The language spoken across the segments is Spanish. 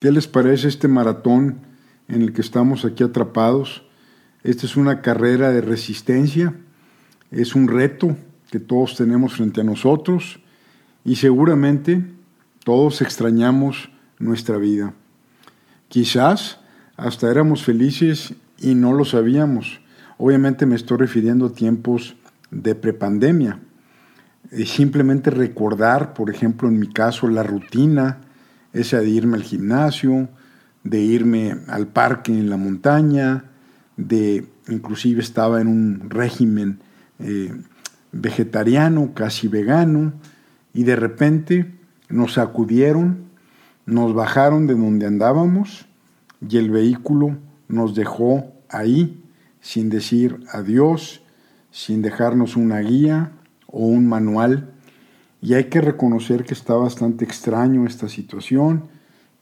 ¿Qué les parece este maratón en el que estamos aquí atrapados? Esta es una carrera de resistencia, es un reto que todos tenemos frente a nosotros y seguramente todos extrañamos nuestra vida. Quizás hasta éramos felices y no lo sabíamos. Obviamente me estoy refiriendo a tiempos de prepandemia. simplemente recordar, por ejemplo, en mi caso, la rutina, esa de irme al gimnasio, de irme al parque en la montaña, de inclusive estaba en un régimen eh, vegetariano, casi vegano, y de repente nos sacudieron, nos bajaron de donde andábamos y el vehículo nos dejó ahí sin decir adiós, sin dejarnos una guía o un manual. Y hay que reconocer que está bastante extraño esta situación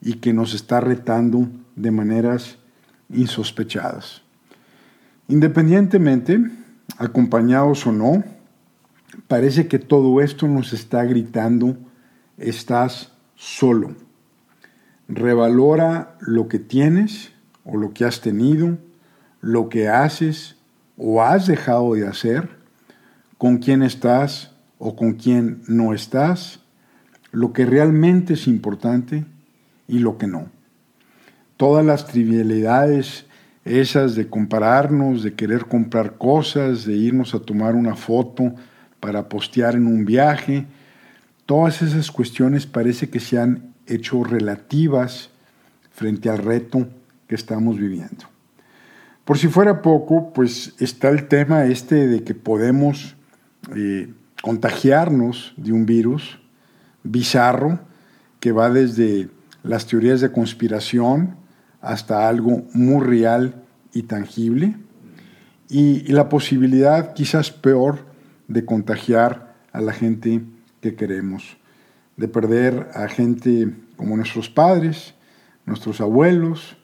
y que nos está retando de maneras insospechadas. Independientemente, acompañados o no, parece que todo esto nos está gritando, estás solo. Revalora lo que tienes o lo que has tenido, lo que haces o has dejado de hacer, con quién estás o con quién no estás, lo que realmente es importante y lo que no. Todas las trivialidades esas de compararnos, de querer comprar cosas, de irnos a tomar una foto para postear en un viaje, todas esas cuestiones parece que se han hecho relativas frente al reto que estamos viviendo. Por si fuera poco, pues está el tema este de que podemos eh, contagiarnos de un virus bizarro que va desde las teorías de conspiración hasta algo muy real y tangible. Y, la posibilidad quizás peor de contagiar a la gente que queremos, de perder a gente como nuestros padres, nuestros abuelos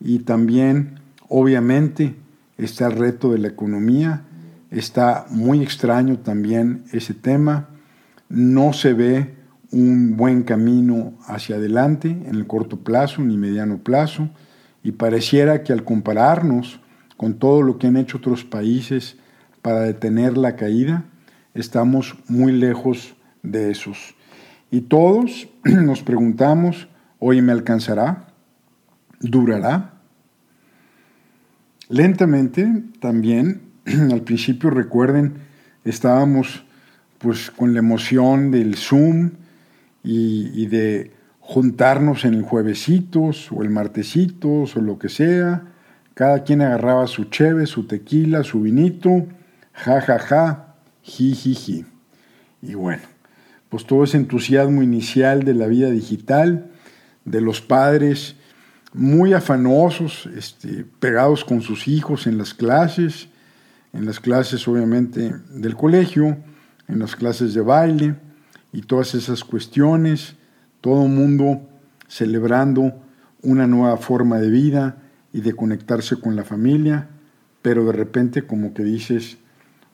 y también Obviamente está el reto de la economía, está muy extraño también ese tema, no se ve un buen camino hacia adelante en el corto plazo ni mediano plazo y pareciera que al compararnos con todo lo que han hecho otros países para detener la caída, estamos muy lejos de esos. Y todos nos preguntamos, ¿hoy me alcanzará? ¿Durará? Lentamente también, al principio recuerden, estábamos pues con la emoción del Zoom y, de juntarnos en el juevesitos o el martesitos o lo que sea. Cada quien agarraba su cheve, su tequila, su vinito, ja, ja, ja, ji, ji, ji. Y bueno, pues todo ese entusiasmo inicial de la vida digital, de los padres muy afanosos, este, pegados con sus hijos en las clases, en las clases obviamente del colegio, en las clases de baile y todas esas cuestiones, todo el mundo celebrando una nueva forma de vida y de conectarse con la familia, pero de repente como que dices,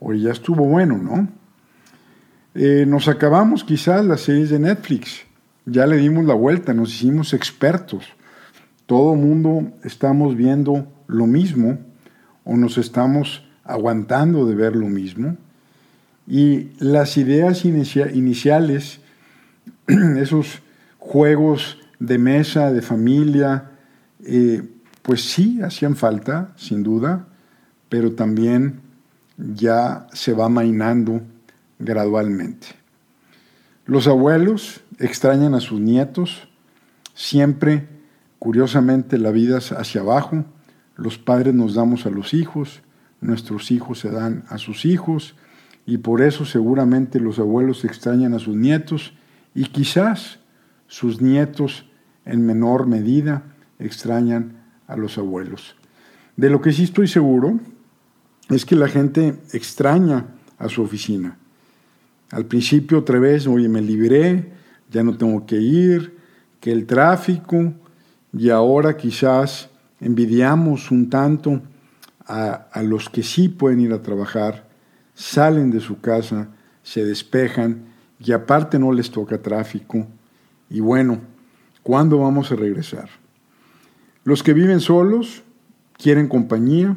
oye, ya estuvo bueno, ¿no? Eh, nos acabamos quizás las series de Netflix, ya le dimos la vuelta, nos hicimos expertos todo mundo estamos viendo lo mismo o nos estamos aguantando de ver lo mismo. Y las ideas iniciales, esos juegos de mesa, de familia, eh, pues sí hacían falta, sin duda, pero también ya se va mainando gradualmente. Los abuelos extrañan a sus nietos, siempre Curiosamente la vida es hacia abajo, los padres nos damos a los hijos, nuestros hijos se dan a sus hijos y por eso seguramente los abuelos extrañan a sus nietos y quizás sus nietos en menor medida extrañan a los abuelos. De lo que sí estoy seguro es que la gente extraña a su oficina. Al principio otra vez, oye, me libré, ya no tengo que ir, que el tráfico, y ahora quizás envidiamos un tanto a, los que sí pueden ir a trabajar, salen de su casa, se despejan y aparte no les toca tráfico. Y bueno, ¿Cuándo vamos a regresar? Los que viven solos quieren compañía,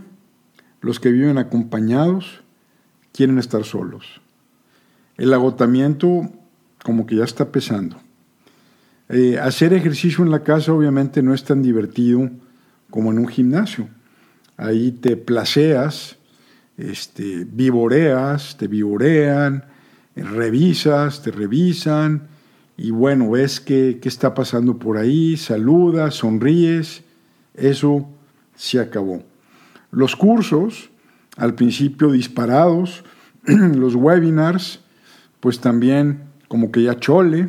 los que viven acompañados quieren estar solos. El agotamiento como que ya está pesando. Eh, hacer ejercicio en la casa obviamente no es tan divertido como en un gimnasio. Ahí te placeas, este, vivoreas, te vivorean, revisas, te revisan, y bueno, ves qué, qué está pasando por ahí, saludas, sonríes, eso se acabó. Los cursos, al principio disparados, los webinars, pues también como que ya chole.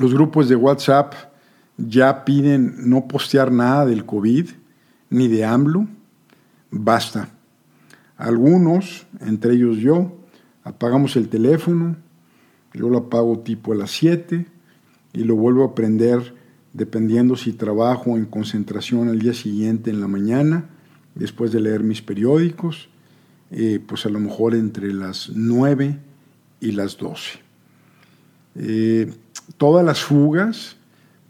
Los grupos de WhatsApp ya piden no postear nada del COVID ni de AMLO. Basta. Algunos, entre ellos yo, apagamos el teléfono, yo lo apago tipo a las 7 y lo vuelvo a prender dependiendo si trabajo en concentración al día siguiente en la mañana, después de leer mis periódicos, eh, pues a lo mejor entre las 9 y las 12. Eh, todas las fugas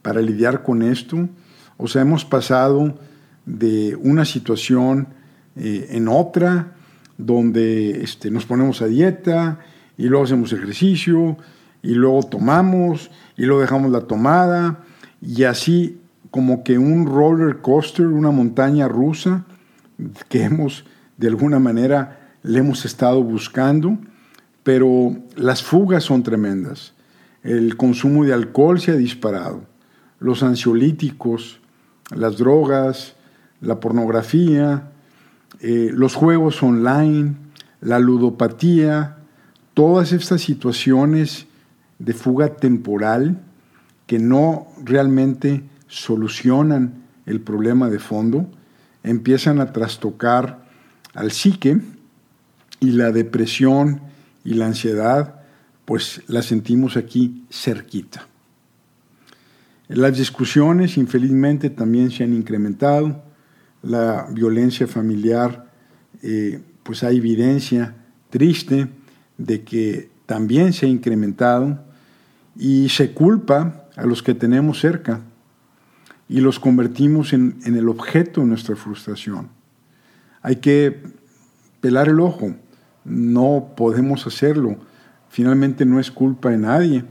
para lidiar con esto, o sea, hemos pasado de una situación eh, en otra, donde este, nos ponemos a dieta, y luego hacemos ejercicio y luego tomamos y luego dejamos la tomada y así como que un roller coaster, una montaña rusa que hemos de alguna manera le hemos estado buscando, pero las fugas son tremendas. El consumo de alcohol se ha disparado, los ansiolíticos, las drogas, la pornografía, eh, los juegos online, la ludopatía, todas estas situaciones de fuga temporal que no realmente solucionan el problema de fondo, empiezan a trastocar al psique y la depresión y la ansiedad, pues la sentimos aquí cerquita. Las discusiones, infelizmente, también se han incrementado. La violencia familiar, eh, pues hay evidencia triste de que también se ha incrementado y se culpa a los que tenemos cerca y los convertimos en, el objeto de nuestra frustración. Hay que pelar el ojo, no podemos hacerlo, finalmente no es culpa de nadie.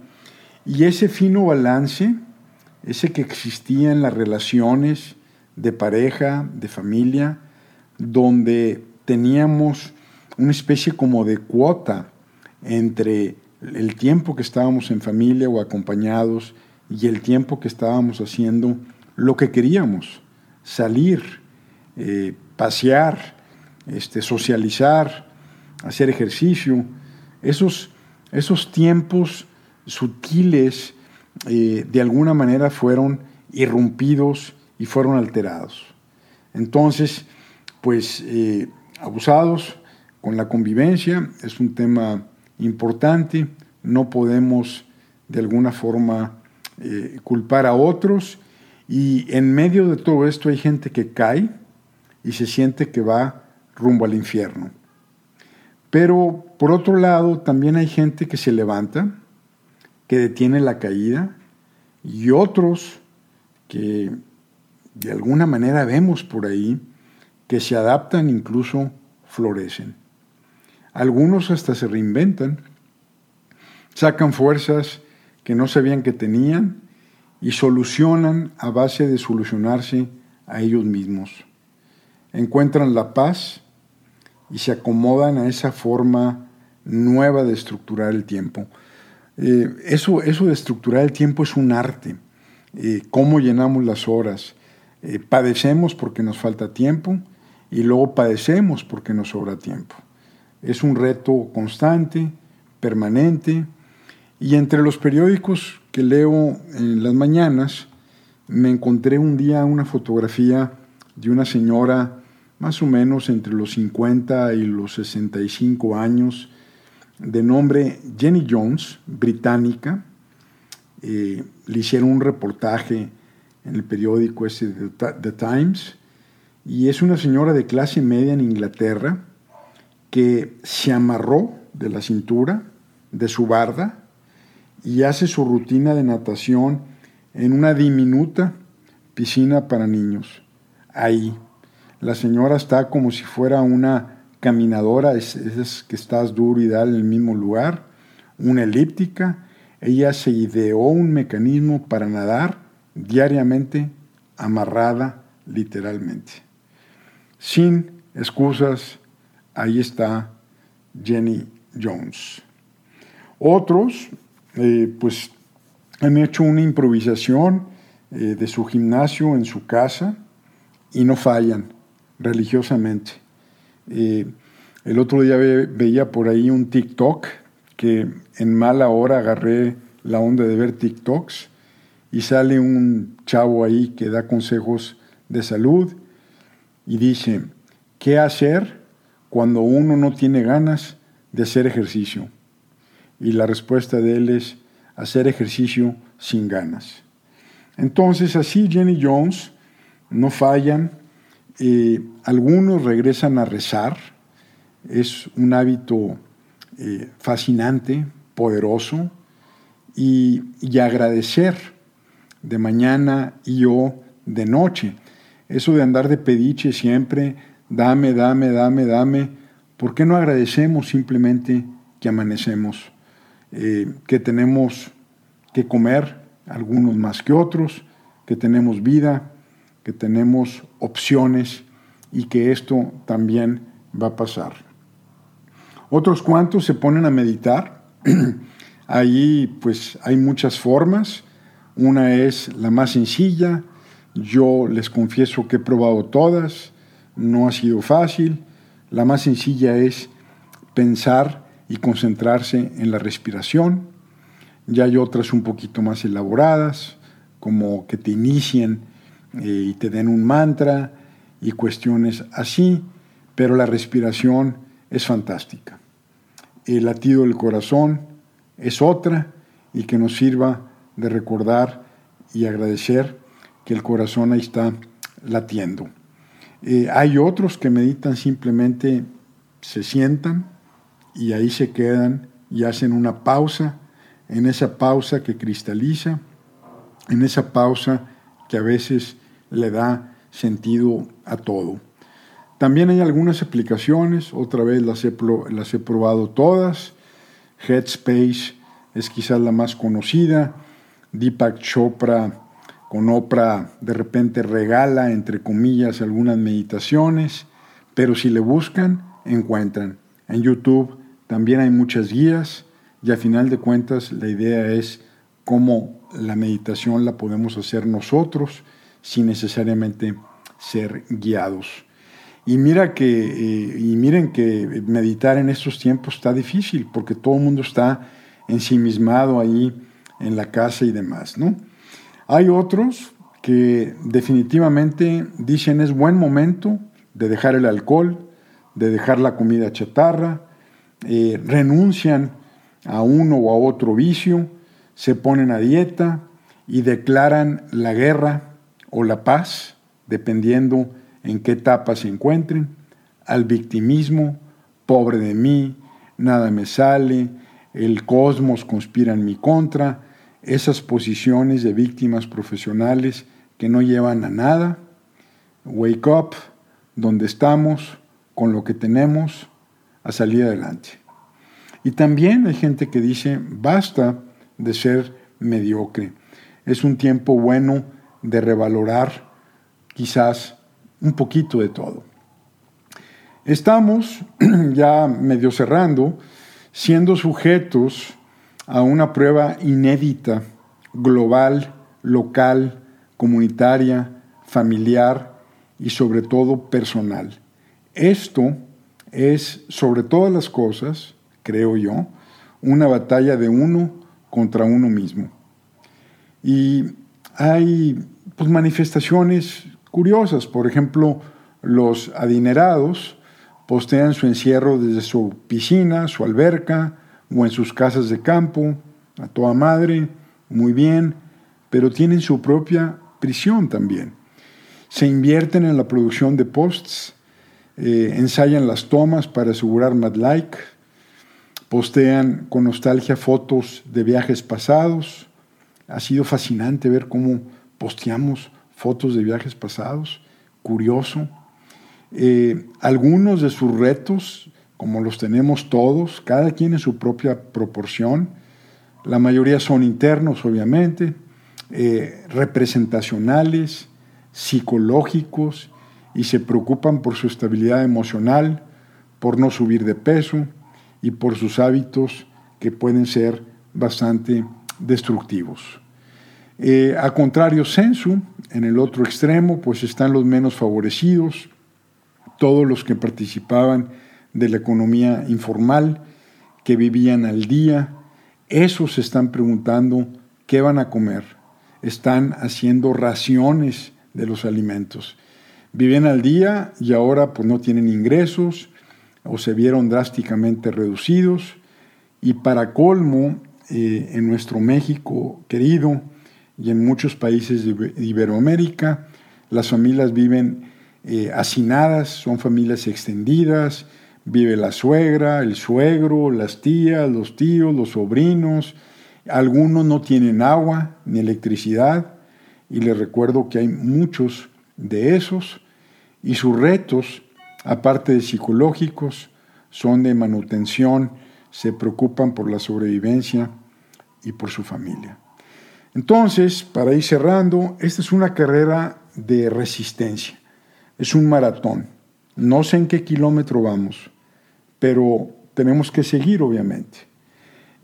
Y ese fino balance, ese que existía en las relaciones de pareja, de familia, donde teníamos una especie como de cuota entre el tiempo que estábamos en familia o acompañados y el tiempo que estábamos haciendo lo que queríamos, salir, eh, pasear, este, socializar, hacer ejercicio, esos, esos tiempos sutiles eh, de alguna manera fueron irrumpidos y fueron alterados. Entonces, pues eh, abusados con la convivencia, es un tema importante, no podemos de alguna forma eh, culpar a otros y en medio de todo esto hay gente que cae y se siente que va rumbo al infierno. Pero por otro lado también hay gente que se levanta, que detiene la caída y otros que de alguna manera vemos por ahí que se adaptan, incluso florecen. Algunos hasta se reinventan, sacan fuerzas que no sabían que tenían y solucionan a base de solucionarse a ellos mismos. Encuentran la paz y se acomodan a esa forma nueva de estructurar el tiempo. Eh, eso, eso de estructurar el tiempo es un arte. Eh, cómo llenamos las horas. Eh, padecemos porque nos falta tiempo y luego padecemos porque nos sobra tiempo. Es un reto constante, permanente, y entre los periódicos que leo en las mañanas, me encontré un día una fotografía de una señora más o menos entre los 50 y los 65 años, de nombre Jenny Jones, británica. Eh, le hicieron un reportaje en el periódico ese The Times, y es una señora de clase media en Inglaterra, que se amarró de la cintura, de su barda, y hace su rutina de natación en una diminuta piscina para niños. Ahí. La señora está como si fuera una caminadora, es, que estás duro y dale en el mismo lugar, una elíptica. Ella se ideó un mecanismo para nadar diariamente amarrada literalmente. Sin excusas, ahí está Jenny Jones. Otros, eh, pues, han hecho una improvisación eh, de su gimnasio en su casa y no fallan religiosamente. Eh, el otro día veía por ahí un TikTok que en mala hora agarré la onda de ver TikToks y sale un chavo ahí que da consejos de salud y dice, ¿qué hacer cuando uno no tiene ganas de hacer ejercicio? Y la respuesta de él es hacer ejercicio sin ganas. Entonces así Jenny Jones no fallan, eh, algunos regresan a rezar, es un hábito eh, fascinante, poderoso, y, y agradecer de mañana y o de noche. Eso de andar de pediche siempre, dame, dame, dame, dame. ¿Por qué no agradecemos simplemente que amanecemos, eh, que tenemos que comer, algunos más que otros, que tenemos vida, que tenemos opciones y que esto también va a pasar? Otros cuantos se ponen a meditar. Ahí pues hay muchas formas una es la más sencilla, yo les confieso que he probado todas, no ha sido fácil. La más sencilla es pensar y concentrarse en la respiración. Ya hay otras un poquito más elaboradas, como que te inicien eh, y te den un mantra y cuestiones así, pero la respiración es fantástica. El latido del corazón es otra y que nos sirva de recordar y agradecer que el corazón ahí está latiendo. Eh, hay otros que meditan simplemente, se sientan y ahí se quedan y hacen una pausa, en esa pausa que cristaliza, en esa pausa que a veces le da sentido a todo. También hay algunas aplicaciones, otra vez las he, las he probado todas. Headspace es quizás la más conocida. Deepak Chopra con Oprah de repente regala, entre comillas, algunas meditaciones, pero si le buscan, encuentran. En YouTube también hay muchas guías y a final de cuentas la idea es cómo la meditación la podemos hacer nosotros sin necesariamente ser guiados. Y mira que eh, y miren que meditar en estos tiempos está difícil porque todo el mundo está ensimismado ahí en la casa y demás, ¿no? Hay otros que definitivamente dicen es buen momento de dejar el alcohol, de dejar la comida chatarra, eh, renuncian a uno o a otro vicio, se ponen a dieta y declaran la guerra o la paz, dependiendo en qué etapa se encuentren, al victimismo, pobre de mí, nada me sale, el cosmos conspira en mi contra, esas posiciones de víctimas profesionales que no llevan a nada. Wake up, donde estamos, con lo que tenemos, a salir adelante. Y también hay gente que dice, basta de ser mediocre. Es un tiempo bueno de revalorar quizás un poquito de todo. Estamos ya medio cerrando, siendo sujetos a una prueba inédita, global, local, comunitaria, familiar y sobre todo personal. Esto es, sobre todas las cosas, creo yo, una batalla de uno contra uno mismo. Y hay pues, manifestaciones curiosas, por ejemplo, los adinerados postean su encierro desde su piscina, su alberca, o en sus casas de campo, a toda madre, muy bien, pero tienen su propia prisión también. Se invierten en la producción de posts, eh, ensayan las tomas para asegurar más like, postean con nostalgia fotos de viajes pasados, ha sido fascinante ver cómo posteamos fotos de viajes pasados, curioso. Eh, algunos de sus retos, como los tenemos todos, cada quien en su propia proporción, la mayoría son internos, obviamente, eh, representacionales, psicológicos, y se preocupan por su estabilidad emocional, por no subir de peso y por sus hábitos que pueden ser bastante destructivos. Eh, a contrario, Sensu, en el otro extremo, pues están los menos favorecidos, todos los que participaban de la economía informal, que vivían al día, esos se están preguntando qué van a comer. Están haciendo raciones de los alimentos. Viven al día y ahora pues no tienen ingresos o se vieron drásticamente reducidos. Y para colmo, eh, en nuestro México querido y en muchos países de Iberoamérica, las familias viven eh, hacinadas, son familias extendidas, vive la suegra, el suegro, las tías, los tíos, los sobrinos, algunos no tienen agua ni electricidad, y les recuerdo que hay muchos de esos, y sus retos, aparte de psicológicos, son de manutención, se preocupan por la sobrevivencia y por su familia. Entonces, para ir cerrando, esta es una carrera de resistencia, es un maratón. No sé en qué kilómetro vamos, pero tenemos que seguir, obviamente.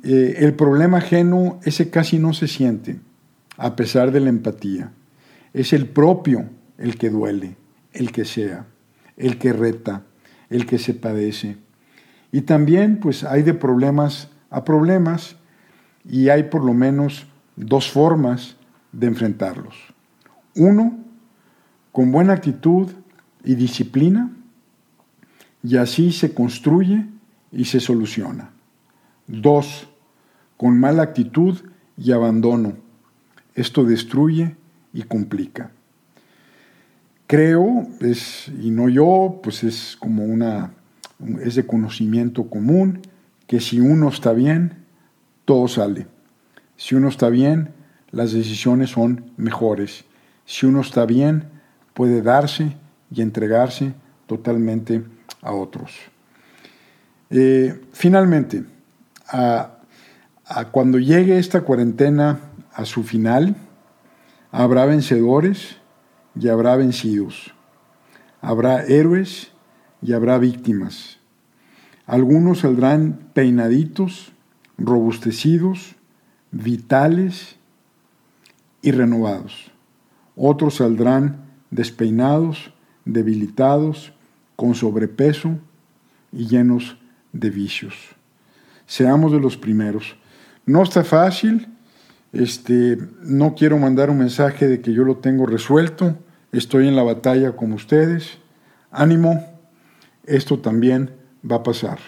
Eh, el problema ajeno, ese casi no se siente, a pesar de la empatía. Es el propio el que duele, el que sea, el que reta, el que se padece. Y también, pues, hay de problemas a problemas y hay por lo menos dos formas de enfrentarlos. Uno, con buena actitud y disciplina, y así se construye y se soluciona. Dos, con mala actitud y abandono. Esto destruye y complica. Creo, es, y no yo, pues es como una, es de conocimiento común, que si uno está bien, todo sale. Si uno está bien, las decisiones son mejores. Si uno está bien, puede darse y entregarse totalmente a otros. Eh, finalmente, cuando llegue esta cuarentena a su final, habrá vencedores y habrá vencidos. Habrá héroes y habrá víctimas. Algunos saldrán peinaditos, robustecidos, vitales y renovados. Otros saldrán despeinados, debilitados, con sobrepeso y llenos de vicios. Seamos de los primeros. No está fácil, este, no quiero mandar un mensaje de que yo lo tengo resuelto, estoy en la batalla como ustedes. Ánimo, esto también va a pasar.